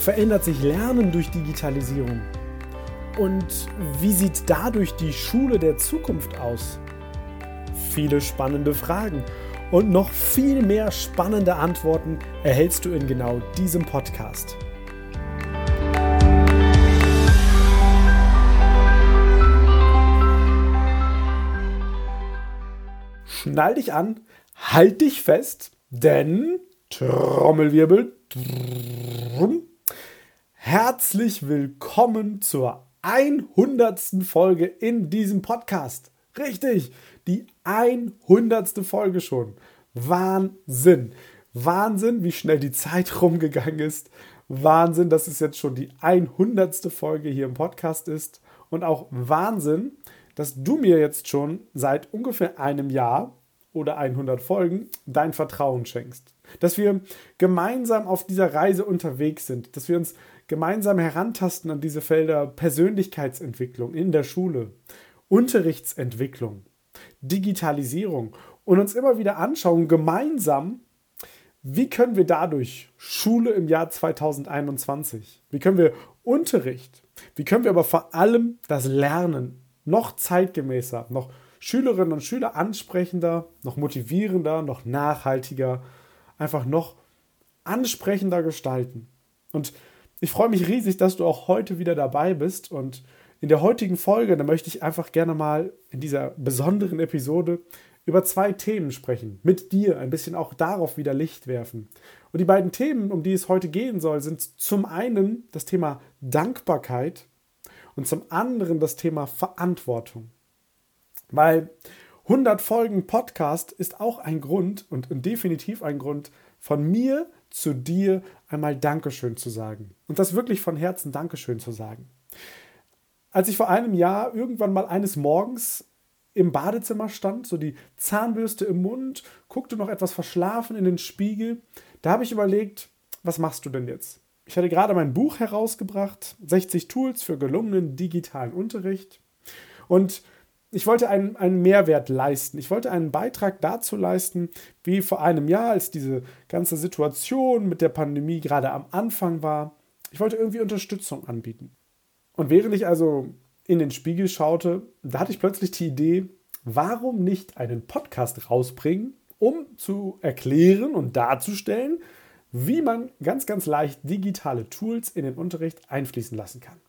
verändert sich Lernen durch Digitalisierung? Und wie sieht dadurch die Schule der Zukunft aus? Viele spannende Fragen und noch viel mehr spannende Antworten erhältst du in genau diesem Podcast. Schnall dich an, halt dich fest, denn Trommelwirbel. Herzlich willkommen zur 100. Folge in diesem Podcast. Richtig, die 100. Folge schon. Wahnsinn. Wahnsinn, wie schnell die Zeit rumgegangen ist. Wahnsinn, dass es jetzt schon die 100. Folge hier im Podcast ist. Und auch Wahnsinn, dass du mir jetzt schon seit ungefähr einem Jahr oder 100 Folgen dein Vertrauen schenkst. Dass wir gemeinsam auf dieser Reise unterwegs sind, dass wir uns gemeinsam herantasten an diese Felder Persönlichkeitsentwicklung in der Schule, Unterrichtsentwicklung, Digitalisierung und uns immer wieder anschauen, gemeinsam, wie können wir dadurch Schule im Jahr 2021, wie können wir Unterricht, wie können wir aber vor allem das Lernen noch zeitgemäßer, noch Schülerinnen und Schüler ansprechender, noch motivierender, noch nachhaltiger, einfach noch ansprechender gestalten. Und ich freue mich riesig, dass du auch heute wieder dabei bist. Und in der heutigen Folge, da möchte ich einfach gerne mal in dieser besonderen Episode über zwei Themen sprechen. Mit dir ein bisschen auch darauf wieder Licht werfen. Und die beiden Themen, um die es heute gehen soll, sind zum einen das Thema Dankbarkeit und zum anderen das Thema Verantwortung. Weil 100 Folgen Podcast ist auch ein Grund und definitiv ein Grund von mir zu dir einmal Dankeschön zu sagen. Und das wirklich von Herzen Dankeschön zu sagen. Als ich vor einem Jahr irgendwann mal eines Morgens im Badezimmer stand, so die Zahnbürste im Mund, guckte noch etwas verschlafen in den Spiegel, da habe ich überlegt, was machst du denn jetzt? Ich hatte gerade mein Buch herausgebracht, 60 Tools für gelungenen digitalen Unterricht. Und ich wollte einen, einen Mehrwert leisten. Ich wollte einen Beitrag dazu leisten, wie vor einem Jahr, als diese ganze Situation mit der Pandemie gerade am Anfang war. Ich wollte irgendwie Unterstützung anbieten. Und während ich also in den Spiegel schaute, da hatte ich plötzlich die Idee, warum nicht einen Podcast rausbringen, um zu erklären und darzustellen, wie man ganz, ganz leicht digitale Tools in den Unterricht einfließen lassen kann.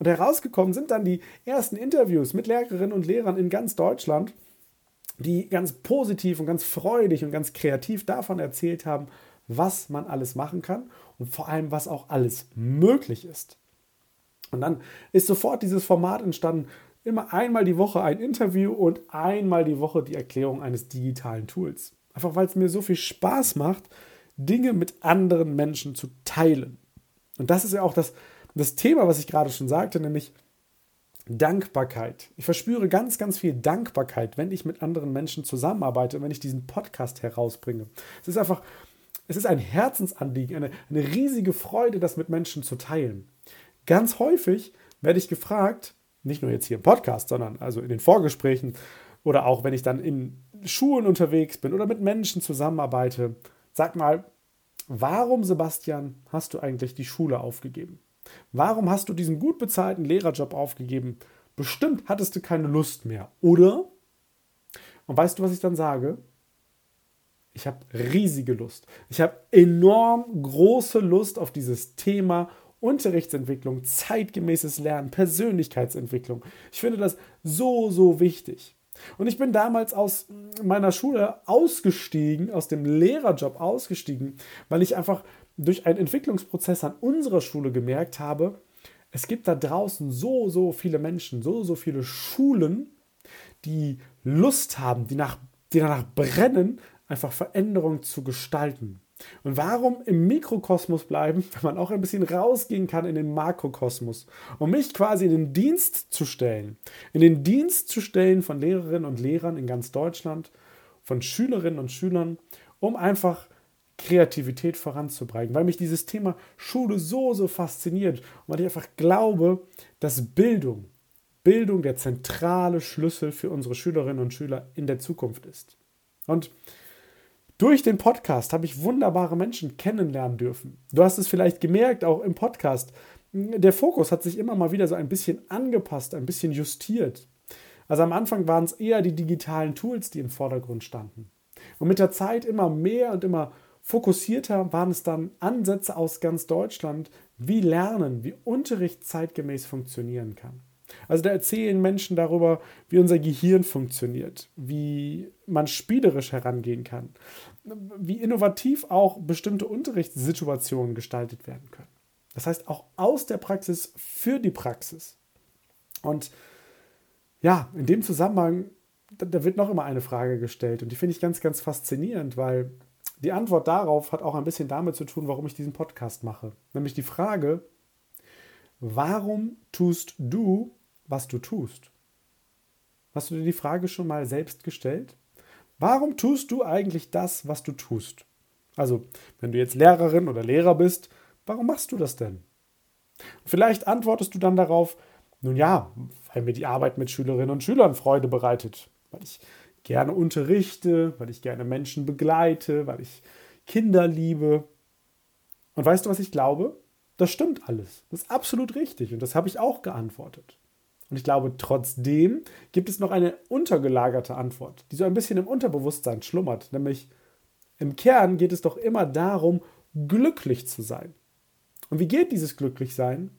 Und herausgekommen sind dann die ersten Interviews mit Lehrerinnen und Lehrern in ganz Deutschland, die ganz positiv und ganz freudig und ganz kreativ davon erzählt haben, was man alles machen kann und vor allem, was auch alles möglich ist. Und dann ist sofort dieses Format entstanden, immer einmal die Woche ein Interview und einmal die Woche die Erklärung eines digitalen Tools. Einfach weil es mir so viel Spaß macht, Dinge mit anderen Menschen zu teilen. Und das ist ja auch das, das Thema, was ich gerade schon sagte, nämlich Dankbarkeit. Ich verspüre ganz, ganz viel Dankbarkeit, wenn ich mit anderen Menschen zusammenarbeite und wenn ich diesen Podcast herausbringe. Es ist einfach, es ist ein Herzensanliegen, eine, eine riesige Freude, das mit Menschen zu teilen. Ganz häufig werde ich gefragt, nicht nur jetzt hier im Podcast, sondern also in den Vorgesprächen oder auch wenn ich dann in Schulen unterwegs bin oder mit Menschen zusammenarbeite, sag mal, warum, Sebastian, hast du eigentlich die Schule aufgegeben? Warum hast du diesen gut bezahlten Lehrerjob aufgegeben? Bestimmt hattest du keine Lust mehr, oder? Und weißt du, was ich dann sage? Ich habe riesige Lust. Ich habe enorm große Lust auf dieses Thema Unterrichtsentwicklung, zeitgemäßes Lernen, Persönlichkeitsentwicklung. Ich finde das so, so wichtig. Und ich bin damals aus meiner Schule ausgestiegen, aus dem Lehrerjob ausgestiegen, weil ich einfach durch einen Entwicklungsprozess an unserer Schule gemerkt habe, es gibt da draußen so, so viele Menschen, so, so viele Schulen, die Lust haben, die, nach, die danach brennen, einfach Veränderungen zu gestalten. Und warum im Mikrokosmos bleiben, wenn man auch ein bisschen rausgehen kann in den Makrokosmos, um mich quasi in den Dienst zu stellen, in den Dienst zu stellen von Lehrerinnen und Lehrern in ganz Deutschland, von Schülerinnen und Schülern, um einfach Kreativität voranzubringen, weil mich dieses Thema Schule so, so fasziniert und weil ich einfach glaube, dass Bildung, Bildung der zentrale Schlüssel für unsere Schülerinnen und Schüler in der Zukunft ist. Und durch den Podcast habe ich wunderbare Menschen kennenlernen dürfen. Du hast es vielleicht gemerkt, auch im Podcast. Der Fokus hat sich immer mal wieder so ein bisschen angepasst, ein bisschen justiert. Also am Anfang waren es eher die digitalen Tools, die im Vordergrund standen. Und mit der Zeit immer mehr und immer fokussierter waren es dann Ansätze aus ganz Deutschland, wie Lernen, wie Unterricht zeitgemäß funktionieren kann. Also da erzählen Menschen darüber, wie unser Gehirn funktioniert, wie man spielerisch herangehen kann, wie innovativ auch bestimmte Unterrichtssituationen gestaltet werden können. Das heißt auch aus der Praxis für die Praxis. Und ja, in dem Zusammenhang, da, wird noch immer eine Frage gestellt und die finde ich ganz, ganz faszinierend, weil die Antwort darauf hat auch ein bisschen damit zu tun, warum ich diesen Podcast mache. Nämlich die Frage, warum tust du, was du tust? Hast du dir die Frage schon mal selbst gestellt? Warum tust du eigentlich das, was du tust? Also, wenn du jetzt Lehrerin oder Lehrer bist, warum machst du das denn? Vielleicht antwortest du dann darauf, nun ja, weil mir die Arbeit mit Schülerinnen und Schülern Freude bereitet, weil ich gerne unterrichte, weil ich gerne Menschen begleite, weil ich Kinder liebe. Und weißt du, was ich glaube? Das stimmt alles. Das ist absolut richtig und das habe ich auch geantwortet. Und ich glaube, trotzdem gibt es noch eine untergelagerte Antwort, die so ein bisschen im Unterbewusstsein schlummert. Nämlich im Kern geht es doch immer darum, glücklich zu sein. Und wie geht dieses Glücklichsein?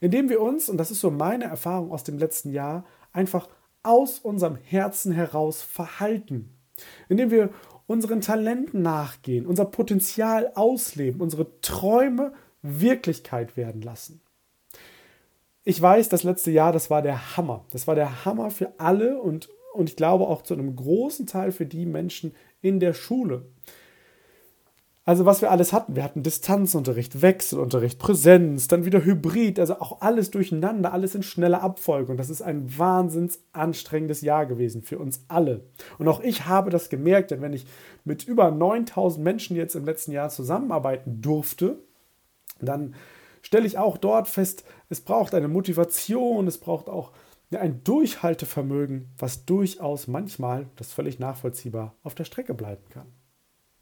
Indem wir uns, und das ist so meine Erfahrung aus dem letzten Jahr, einfach aus unserem Herzen heraus verhalten. Indem wir unseren Talenten nachgehen, unser Potenzial ausleben, unsere Träume Wirklichkeit werden lassen. Ich weiß, das letzte Jahr, das war der Hammer. Das war der Hammer für alle und, und ich glaube auch zu einem großen Teil für die Menschen in der Schule. Also was wir alles hatten, wir hatten Distanzunterricht, Wechselunterricht, Präsenz, dann wieder Hybrid, also auch alles durcheinander, alles in schneller Abfolge. Und das ist ein wahnsinns anstrengendes Jahr gewesen für uns alle. Und auch ich habe das gemerkt, denn wenn ich mit über 9000 Menschen jetzt im letzten Jahr zusammenarbeiten durfte, dann stelle ich auch dort fest, es braucht eine Motivation, es braucht auch ein Durchhaltevermögen, was durchaus manchmal, das völlig nachvollziehbar, auf der Strecke bleiben kann.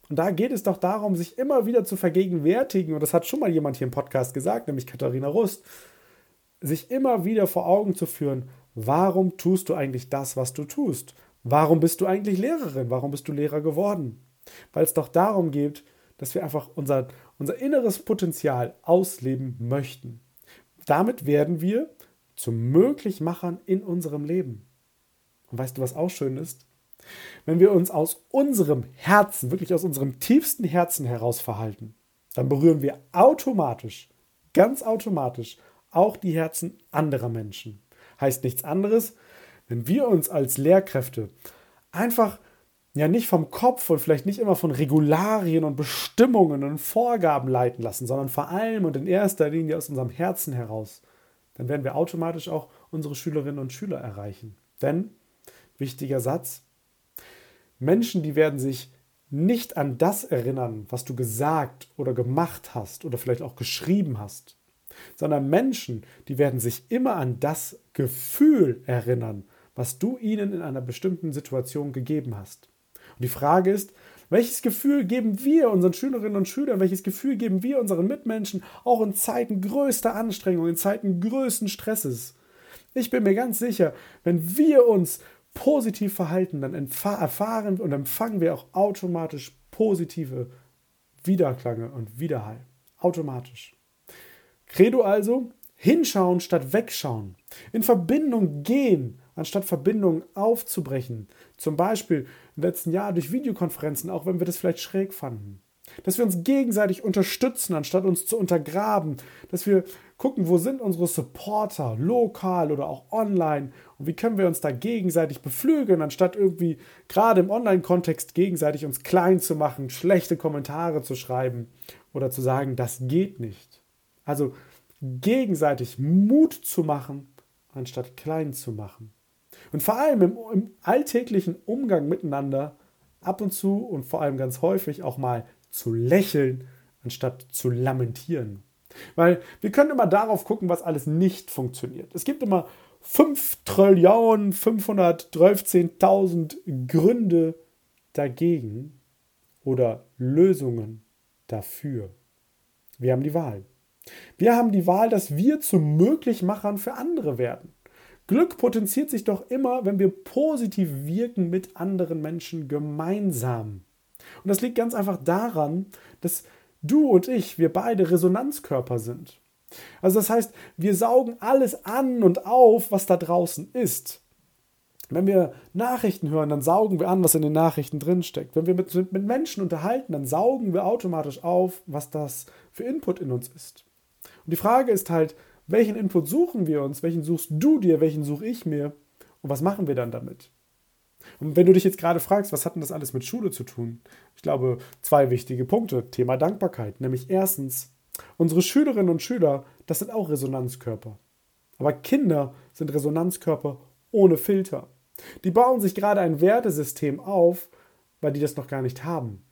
Und da geht es doch darum, sich immer wieder zu vergegenwärtigen, und das hat schon mal jemand hier im Podcast gesagt, nämlich Katharina Rust, sich immer wieder vor Augen zu führen, warum tust du eigentlich das, was du tust? Warum bist du eigentlich Lehrerin? Warum bist du Lehrer geworden? Weil es doch darum geht, dass wir einfach unser, unser inneres Potenzial ausleben möchten. Damit werden wir zu Möglichmachern in unserem Leben. Und weißt du, was auch schön ist? Wenn wir uns aus unserem Herzen, wirklich aus unserem tiefsten Herzen heraus verhalten, dann berühren wir automatisch, ganz automatisch auch die Herzen anderer Menschen. Heißt nichts anderes, wenn wir uns als Lehrkräfte einfach ja nicht vom Kopf und vielleicht nicht immer von Regularien und Bestimmungen und Vorgaben leiten lassen, sondern vor allem und in erster Linie aus unserem Herzen heraus, dann werden wir automatisch auch unsere Schülerinnen und Schüler erreichen. Denn, wichtiger Satz, Menschen, die werden sich nicht an das erinnern, was du gesagt oder gemacht hast oder vielleicht auch geschrieben hast, sondern Menschen, die werden sich immer an das Gefühl erinnern, was du ihnen in einer bestimmten Situation gegeben hast. Und die Frage ist, welches Gefühl geben wir unseren Schülerinnen und Schülern, welches Gefühl geben wir unseren Mitmenschen auch in Zeiten größter Anstrengung, in Zeiten größten Stresses? Ich bin mir ganz sicher, wenn wir uns positiv verhalten, dann erfahren und empfangen wir auch automatisch positive Wiederklange und Widerhall. Automatisch. Credo also, hinschauen statt wegschauen. In Verbindung gehen, anstatt Verbindungen aufzubrechen. Zum Beispiel im letzten Jahr durch Videokonferenzen, auch wenn wir das vielleicht schräg fanden. Dass wir uns gegenseitig unterstützen, anstatt uns zu untergraben. Dass wir gucken, wo sind unsere Supporter, lokal oder auch online und wie können wir uns da gegenseitig beflügeln, anstatt irgendwie gerade im Online-Kontext gegenseitig uns klein zu machen, schlechte Kommentare zu schreiben oder zu sagen, das geht nicht. Also gegenseitig Mut zu machen, anstatt klein zu machen. Und vor allem im, im alltäglichen Umgang miteinander ab und zu und vor allem ganz häufig auch mal zu lächeln, anstatt zu lamentieren. Weil wir können immer darauf gucken, was alles nicht funktioniert. Es gibt immer 5 Trillionen 513.000 Gründe dagegen oder Lösungen dafür. Wir haben die Wahl. Wir haben die Wahl, dass wir zu Möglichmachern für andere werden. Glück potenziert sich doch immer, wenn wir positiv wirken mit anderen Menschen gemeinsam. Und das liegt ganz einfach daran, dass du und ich, wir beide Resonanzkörper sind. Also das heißt, wir saugen alles an und auf, was da draußen ist. Wenn wir Nachrichten hören, dann saugen wir an, was in den Nachrichten drinsteckt. Wenn wir mit, mit Menschen unterhalten, dann saugen wir automatisch auf, was das für Input in uns ist. Und die Frage ist halt, welchen Input suchen wir uns? Welchen suchst du dir? Welchen suche ich mir? Und was machen wir dann damit? Und wenn du dich jetzt gerade fragst, was hat denn das alles mit Schule zu tun? Ich glaube, zwei wichtige Punkte. Thema Dankbarkeit. Nämlich erstens, unsere Schülerinnen und Schüler, das sind auch Resonanzkörper. Aber Kinder sind Resonanzkörper ohne Filter. Die bauen sich gerade ein Wertesystem auf, weil die das noch gar nicht haben.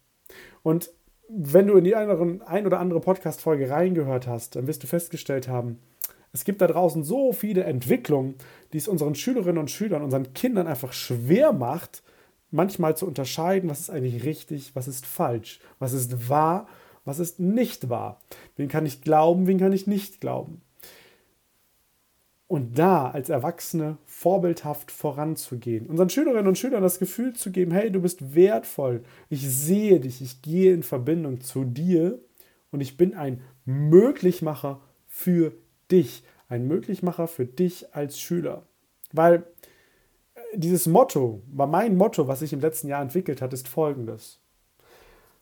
Und wenn du in die ein oder andere Podcast-Folge reingehört hast, dann wirst du festgestellt haben, es gibt da draußen so viele Entwicklungen, die es unseren Schülerinnen und Schülern, unseren Kindern einfach schwer macht, manchmal zu unterscheiden, was ist eigentlich richtig, was ist falsch, was ist wahr, was ist nicht wahr. Wen kann ich glauben, wen kann ich nicht glauben. Und da als Erwachsene vorbildhaft voranzugehen, unseren Schülerinnen und Schülern das Gefühl zu geben, hey, du bist wertvoll, ich sehe dich, ich gehe in Verbindung zu dir und ich bin ein Möglichmacher für dich, ein Möglichmacher für dich als Schüler. Weil äh, dieses Motto, mein Motto, was sich im letzten Jahr entwickelt hat, ist folgendes.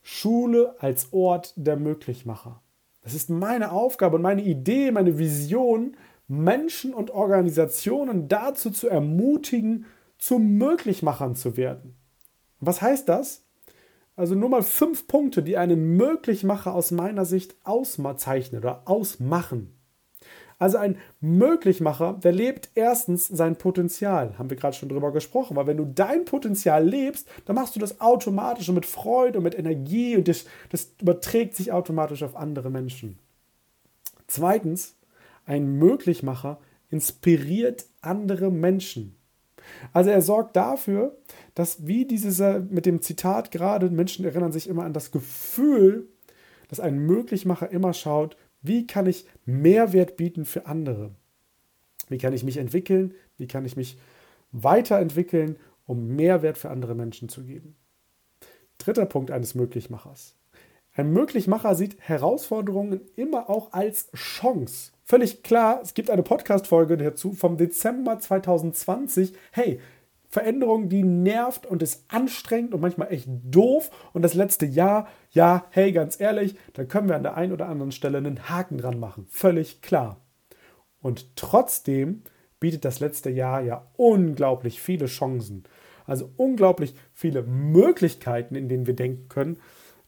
Schule als Ort der Möglichmacher. Das ist meine Aufgabe und meine Idee, meine Vision, Menschen und Organisationen dazu zu ermutigen, zu Möglichmachern zu werden. Was heißt das? Also nur mal fünf Punkte, die einen Möglichmacher aus meiner Sicht auszeichnen oder ausmachen. Also ein Möglichmacher, der lebt erstens sein Potenzial. Haben wir gerade schon drüber gesprochen. Weil wenn du dein Potenzial lebst, dann machst du das automatisch und mit Freude und mit Energie und das, das überträgt sich automatisch auf andere Menschen. Zweitens, ein Möglichmacher inspiriert andere Menschen. Also er sorgt dafür, dass wie dieses mit dem Zitat gerade, Menschen erinnern sich immer an das Gefühl, dass ein Möglichmacher immer schaut, wie kann ich Mehrwert bieten für andere? Wie kann ich mich entwickeln? Wie kann ich mich weiterentwickeln, um Mehrwert für andere Menschen zu geben? Dritter Punkt eines Möglichmachers. Ein Möglichmacher sieht Herausforderungen immer auch als Chance. Völlig klar, es gibt eine Podcast-Folge dazu vom Dezember 2020. Hey, Veränderung, die nervt und ist anstrengend und manchmal echt doof. Und das letzte Jahr, ja, hey, ganz ehrlich, da können wir an der einen oder anderen Stelle einen Haken dran machen. Völlig klar. Und trotzdem bietet das letzte Jahr ja unglaublich viele Chancen. Also unglaublich viele Möglichkeiten, in denen wir denken können,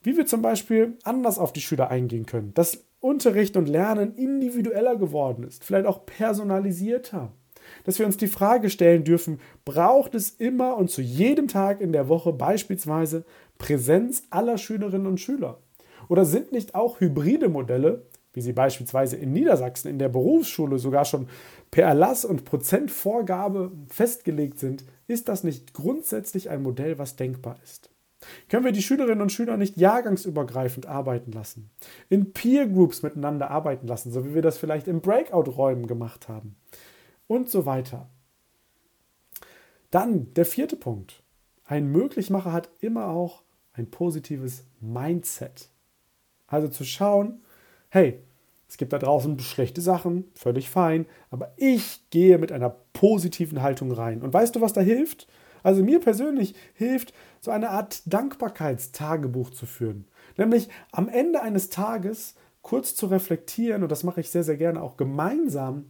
wie wir zum Beispiel anders auf die Schüler eingehen können. Dass Unterricht und Lernen individueller geworden ist, vielleicht auch personalisierter dass wir uns die Frage stellen dürfen, braucht es immer und zu jedem Tag in der Woche beispielsweise Präsenz aller Schülerinnen und Schüler? Oder sind nicht auch hybride Modelle, wie sie beispielsweise in Niedersachsen in der Berufsschule sogar schon per Erlass und Prozentvorgabe festgelegt sind, ist das nicht grundsätzlich ein Modell, was denkbar ist? Können wir die Schülerinnen und Schüler nicht jahrgangsübergreifend arbeiten lassen, in Peer Groups miteinander arbeiten lassen, so wie wir das vielleicht in Breakout-Räumen gemacht haben? Und so weiter. Dann der vierte Punkt. Ein Möglichmacher hat immer auch ein positives Mindset. Also zu schauen, hey, es gibt da draußen schlechte Sachen, völlig fein, aber ich gehe mit einer positiven Haltung rein. Und weißt du, was da hilft? Also mir persönlich hilft, so eine Art Dankbarkeitstagebuch zu führen. Nämlich am Ende eines Tages kurz zu reflektieren, und das mache ich sehr, sehr gerne auch gemeinsam,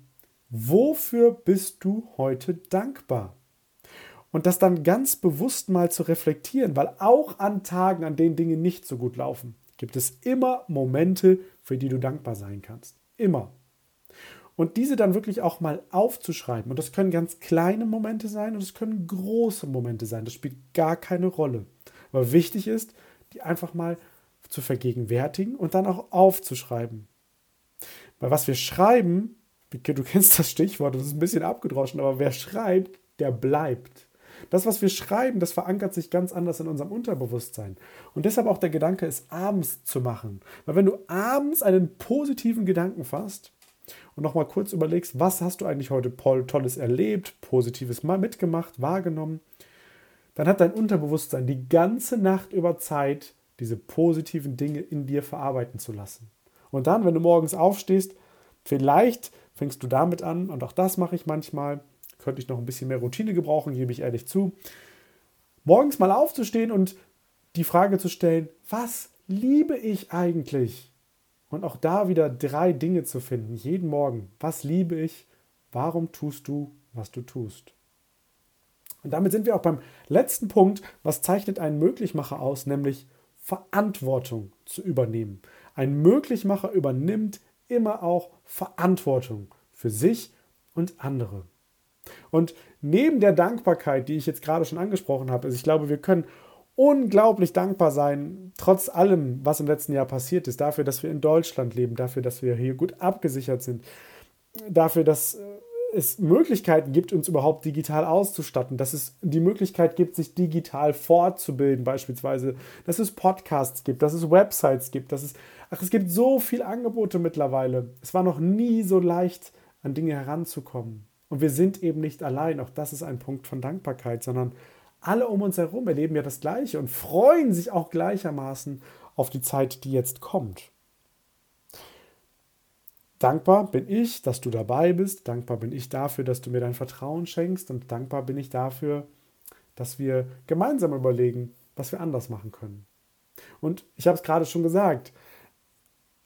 wofür bist du heute dankbar? Und das dann ganz bewusst mal zu reflektieren, weil auch an Tagen, an denen Dinge nicht so gut laufen, gibt es immer Momente, für die du dankbar sein kannst. Immer. Und diese dann wirklich auch mal aufzuschreiben. Und das können ganz kleine Momente sein und es können große Momente sein. Das spielt gar keine Rolle. Aber wichtig ist, die einfach mal zu vergegenwärtigen und dann auch aufzuschreiben. Weil was wir schreiben, du kennst das Stichwort, das ist ein bisschen abgedroschen, aber wer schreibt, der bleibt. Das, was wir schreiben, das verankert sich ganz anders in unserem Unterbewusstsein. Und deshalb auch der Gedanke, es abends zu machen. Weil wenn du abends einen positiven Gedanken fasst und nochmal kurz überlegst, was hast du eigentlich heute Tolles erlebt, Positives mal mitgemacht, wahrgenommen, dann hat dein Unterbewusstsein die ganze Nacht über Zeit, diese positiven Dinge in dir verarbeiten zu lassen. Und dann, wenn du morgens aufstehst, vielleicht fängst du damit an, und auch das mache ich manchmal, könnte ich noch ein bisschen mehr Routine gebrauchen, gebe ich ehrlich zu, morgens mal aufzustehen und die Frage zu stellen, was liebe ich eigentlich? Und auch da wieder drei Dinge zu finden, jeden Morgen. Was liebe ich? Warum tust du, was du tust? Und damit sind wir auch beim letzten Punkt, was zeichnet einen Möglichmacher aus, nämlich Verantwortung zu übernehmen. Ein Möglichmacher übernimmt immer auch Verantwortung für sich und andere. Und neben der Dankbarkeit, die ich jetzt gerade schon angesprochen habe, also ich glaube, wir können unglaublich dankbar sein, trotz allem, was im letzten Jahr passiert ist, dafür, dass wir in Deutschland leben, dafür, dass wir hier gut abgesichert sind, dafür, dass äh, es Möglichkeiten gibt, uns überhaupt digital auszustatten, dass es die Möglichkeit gibt, sich digital fortzubilden, beispielsweise, dass es Podcasts gibt, dass es Websites gibt, dass es, ach, es gibt so viele Angebote mittlerweile. Es war noch nie so leicht, an Dinge heranzukommen. Und wir sind eben nicht allein, auch das ist ein Punkt von Dankbarkeit, sondern alle um uns herum erleben ja das Gleiche und freuen sich auch gleichermaßen auf die Zeit, die jetzt kommt. Dankbar bin ich, dass du dabei bist. Dankbar bin ich dafür, dass du mir dein Vertrauen schenkst. Und dankbar bin ich dafür, dass wir gemeinsam überlegen, was wir anders machen können. Und ich habe es gerade schon gesagt,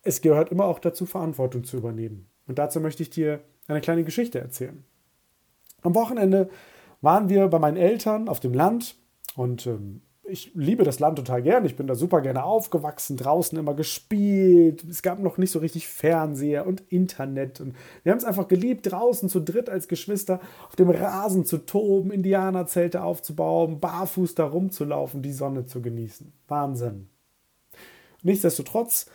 es gehört immer auch dazu, Verantwortung zu übernehmen. Und dazu möchte ich dir eine kleine Geschichte erzählen. Am Wochenende waren wir bei meinen Eltern auf dem Land und ähm, ich liebe das Land total gern. Ich bin da super gerne aufgewachsen, draußen immer gespielt. Es gab noch nicht so richtig Fernseher und Internet. Und wir haben es einfach geliebt, draußen zu dritt als Geschwister auf dem Rasen zu toben, Indianerzelte aufzubauen, barfuß da rumzulaufen, die Sonne zu genießen. Wahnsinn. Nichtsdestotrotz,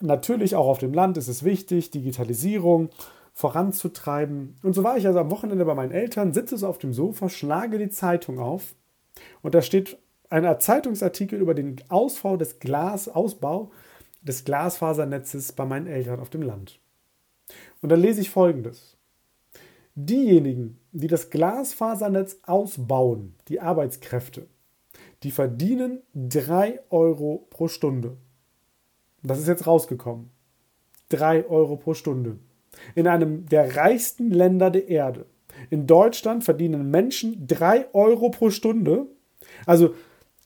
natürlich auch auf dem Land ist es wichtig, Digitalisierung voranzutreiben. Und so war ich also am Wochenende bei meinen Eltern, sitze so auf dem Sofa, schlage die Zeitung auf und da steht ein Zeitungsartikel über den Ausbau des Glasausbau des Glasfasernetzes bei meinen Eltern auf dem Land. Und da lese ich folgendes. Diejenigen, die das Glasfasernetz ausbauen, die Arbeitskräfte, die verdienen 3 Euro pro Stunde. Das ist jetzt rausgekommen. 3 Euro pro Stunde in einem der reichsten Länder der Erde. In Deutschland verdienen Menschen 3 Euro pro Stunde. Also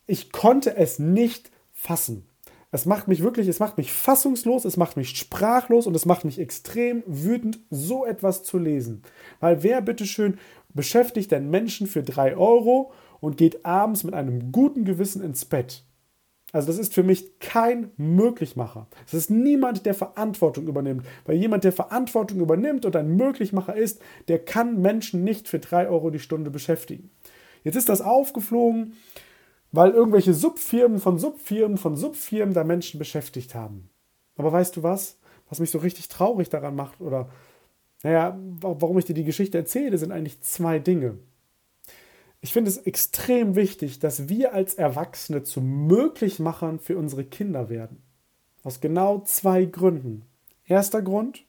ich konnte es nicht fassen. Es macht mich wirklich, es macht mich fassungslos, es macht mich sprachlos und es macht mich extrem wütend, so etwas zu lesen. Weil wer bitteschön beschäftigt denn Menschen für 3 Euro und geht abends mit einem guten Gewissen ins Bett? Also das ist für mich kein Möglichmacher. Es ist niemand, der Verantwortung übernimmt. Weil jemand, der Verantwortung übernimmt und ein Möglichmacher ist, der kann Menschen nicht für drei Euro die Stunde beschäftigen. Jetzt ist das aufgeflogen, weil irgendwelche Subfirmen von Subfirmen von Subfirmen da Menschen beschäftigt haben. Aber weißt du was? Was mich so richtig traurig daran macht oder naja, warum ich dir die Geschichte erzähle, sind eigentlich zwei Dinge. Ich finde es extrem wichtig, dass wir als Erwachsene zu Möglichmachern für unsere Kinder werden. Aus genau zwei Gründen. Erster Grund,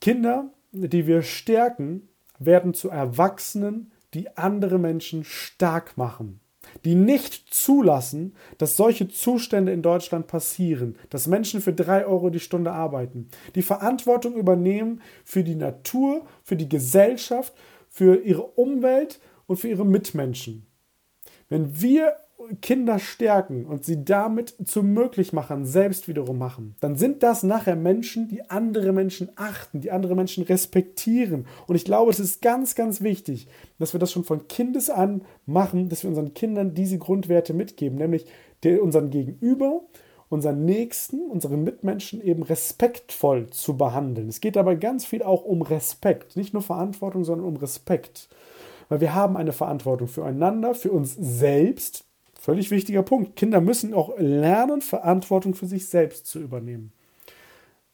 Kinder, die wir stärken, werden zu Erwachsenen, die andere Menschen stark machen, die nicht zulassen, dass solche Zustände in Deutschland passieren, dass Menschen für drei Euro die Stunde arbeiten, die Verantwortung übernehmen für die Natur, für die Gesellschaft, für ihre Umwelt und für ihre Mitmenschen. Wenn wir Kinder stärken und sie damit zu Möglichmachern selbst wiederum machen, dann sind das nachher Menschen, die andere Menschen achten, die andere Menschen respektieren. Und ich glaube, es ist ganz, ganz wichtig, dass wir das schon von Kindes an machen, dass wir unseren Kindern diese Grundwerte mitgeben, nämlich unseren Gegenüber, unseren Nächsten, unseren Mitmenschen eben respektvoll zu behandeln. Es geht dabei ganz viel auch um Respekt, nicht nur Verantwortung, sondern um Respekt. Weil wir haben eine Verantwortung füreinander, für uns selbst, Völlig wichtiger Punkt. Kinder müssen auch lernen, Verantwortung für sich selbst zu übernehmen.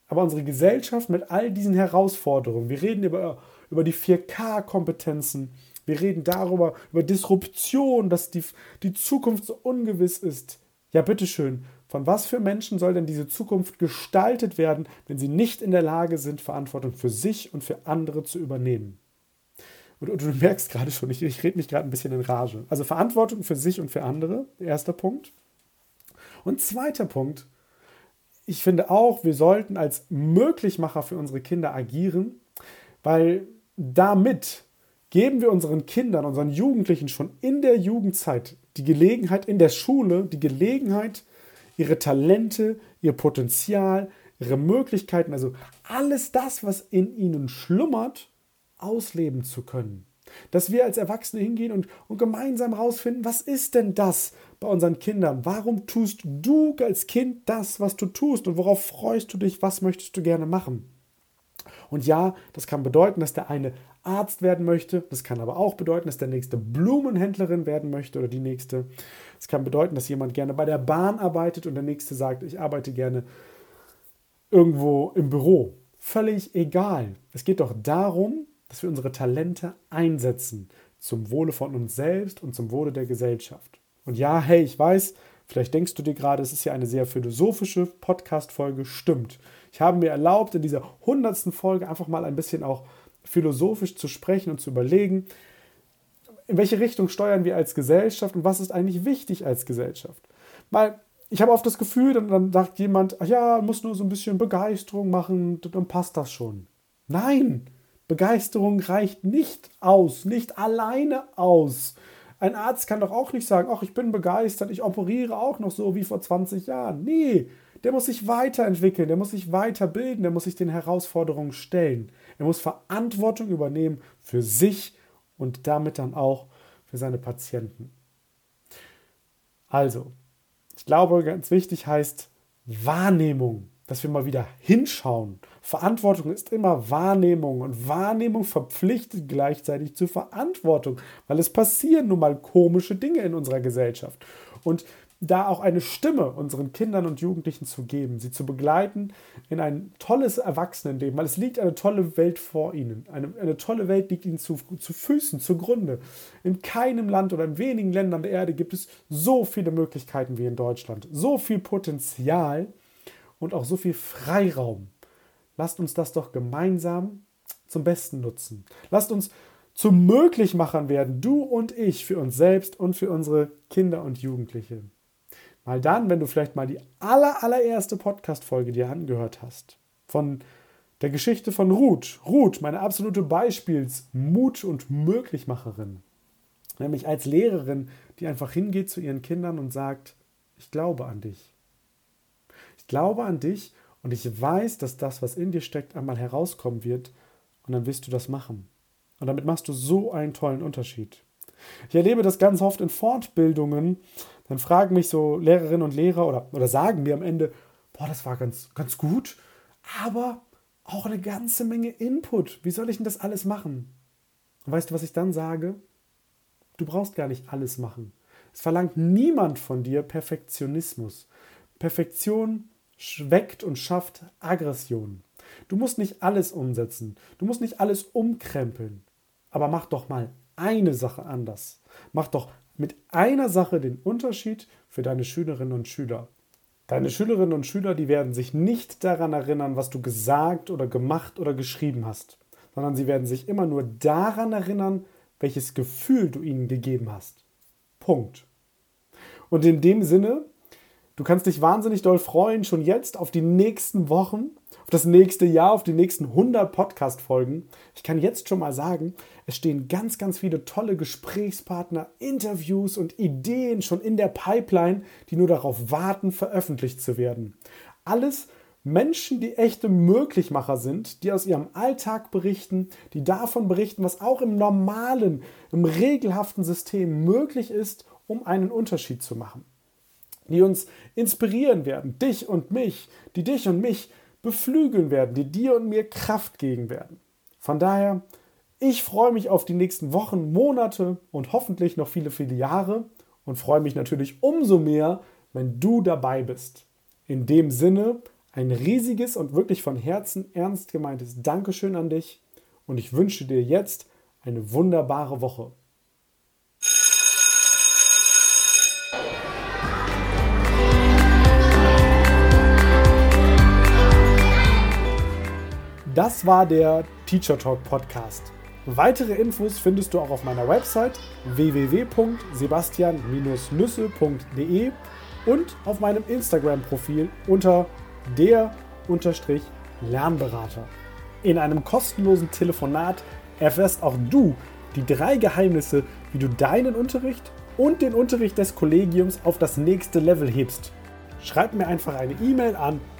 Aber unsere Gesellschaft mit all diesen Herausforderungen, wir reden über, über die 4K-Kompetenzen, wir reden darüber, über Disruption, dass die, die Zukunft so ungewiss ist. Ja, bitteschön, von was für Menschen soll denn diese Zukunft gestaltet werden, wenn sie nicht in der Lage sind, Verantwortung für sich und für andere zu übernehmen? Und, und du merkst gerade schon, ich, ich rede mich gerade ein bisschen in Rage. Also Verantwortung für sich und für andere, erster Punkt. Und zweiter Punkt, ich finde auch, wir sollten als Möglichmacher für unsere Kinder agieren, weil damit geben wir unseren Kindern, unseren Jugendlichen schon in der Jugendzeit die Gelegenheit, in der Schule, die Gelegenheit, ihre Talente, ihr Potenzial, ihre Möglichkeiten, also alles das, was in ihnen schlummert, ausleben zu können. Dass wir als Erwachsene hingehen und, und gemeinsam herausfinden, was ist denn das bei unseren Kindern? Warum tust du als Kind das, was du tust? Und worauf freust du dich? Was möchtest du gerne machen? Und ja, das kann bedeuten, dass der eine Arzt werden möchte. Das kann aber auch bedeuten, dass der nächste Blumenhändlerin werden möchte oder die nächste. Es kann bedeuten, dass jemand gerne bei der Bahn arbeitet und der nächste sagt, ich arbeite gerne irgendwo im Büro. Völlig egal. Es geht doch darum, dass wir unsere Talente einsetzen zum Wohle von uns selbst und zum Wohle der Gesellschaft. Und ja, hey, ich weiß, vielleicht denkst du dir gerade, es ist ja eine sehr philosophische Podcast-Folge. Stimmt. Ich habe mir erlaubt, in dieser hundertsten Folge einfach mal ein bisschen auch philosophisch zu sprechen und zu überlegen, in welche Richtung steuern wir als Gesellschaft und was ist eigentlich wichtig als Gesellschaft. Weil ich habe oft das Gefühl, dann, dann sagt jemand, ach ja, muss nur so ein bisschen Begeisterung machen, dann passt das schon. Nein, Begeisterung reicht nicht aus, nicht alleine aus. Ein Arzt kann doch auch nicht sagen, ach, ich bin begeistert, ich operiere auch noch so wie vor 20 Jahren. Nee, der muss sich weiterentwickeln, der muss sich weiterbilden, der muss sich den Herausforderungen stellen. Er muss Verantwortung übernehmen für sich und damit dann auch für seine Patienten. Also, ich glaube, ganz wichtig heißt Wahrnehmung dass wir mal wieder hinschauen. Verantwortung ist immer Wahrnehmung und Wahrnehmung verpflichtet gleichzeitig zur Verantwortung, weil es passieren nun mal komische Dinge in unserer Gesellschaft. Und da auch eine Stimme unseren Kindern und Jugendlichen zu geben, sie zu begleiten in ein tolles Erwachsenenleben, weil es liegt eine tolle Welt vor ihnen. Eine, eine tolle Welt liegt ihnen zu, zu Füßen, zugrunde. In keinem Land oder in wenigen Ländern der Erde gibt es so viele Möglichkeiten wie in Deutschland, so viel Potenzial und auch so viel Freiraum. Lasst uns das doch gemeinsam zum Besten nutzen. Lasst uns zum Möglichmachern werden, du und ich, für uns selbst und für unsere Kinder und Jugendliche. Mal dann, wenn du vielleicht mal die aller, allererste Podcast-Folge dir angehört hast, von der Geschichte von Ruth. Ruth, meine absolute Beispielsmut- und Möglichmacherin. Nämlich als Lehrerin, die einfach hingeht zu ihren Kindern und sagt, ich glaube an dich. Ich glaube an dich und ich weiß, dass das, was in dir steckt, einmal herauskommen wird und dann wirst du das machen. Und damit machst du so einen tollen Unterschied. Ich erlebe das ganz oft in Fortbildungen. Dann fragen mich so Lehrerinnen und Lehrer oder, oder sagen mir am Ende, boah, das war ganz, ganz gut, aber auch eine ganze Menge Input. Wie soll ich denn das alles machen? Und weißt du, was ich dann sage? Du brauchst gar nicht alles machen. Es verlangt niemand von dir Perfektionismus. Perfektion schweckt und schafft Aggression. Du musst nicht alles umsetzen, du musst nicht alles umkrempeln, aber mach doch mal eine Sache anders. Mach doch mit einer Sache den Unterschied für deine Schülerinnen und Schüler. Deine Schülerinnen und Schüler, die werden sich nicht daran erinnern, was du gesagt oder gemacht oder geschrieben hast, sondern sie werden sich immer nur daran erinnern, welches Gefühl du ihnen gegeben hast. Punkt. Und in dem Sinne Du kannst dich wahnsinnig doll freuen, schon jetzt auf die nächsten Wochen auf das nächste Jahr, auf die nächsten 100 Podcast-Folgen. Ich kann jetzt schon mal sagen, es stehen ganz, ganz viele tolle Gesprächspartner, Interviews und Ideen schon in der Pipeline, die nur darauf warten, veröffentlicht zu werden. Alles Menschen, die echte Möglichmacher sind, die aus ihrem Alltag berichten, die davon berichten, was auch im normalen, im regelhaften System möglich ist, um einen Unterschied zu machen. Die uns inspirieren werden, dich und mich, die dich und mich beflügeln werden, die dir und mir Kraft geben werden. Von daher, ich freue mich auf die nächsten Wochen, Monate und hoffentlich noch viele, viele Jahre und freue mich natürlich umso mehr, wenn du dabei bist. In dem Sinne, ein riesiges und wirklich von Herzen ernst gemeintes Dankeschön an dich und ich wünsche dir jetzt eine wunderbare Woche. Das war der Teacher Talk Podcast. Weitere Infos findest du auch auf meiner Website www.sebastian-nüsse.de und auf meinem Instagram-Profil unter der-lernberater. In einem kostenlosen Telefonat erfährst auch du die drei Geheimnisse, wie du deinen Unterricht und den Unterricht des Kollegiums auf das nächste Level hebst. Schreib mir einfach eine E-Mail an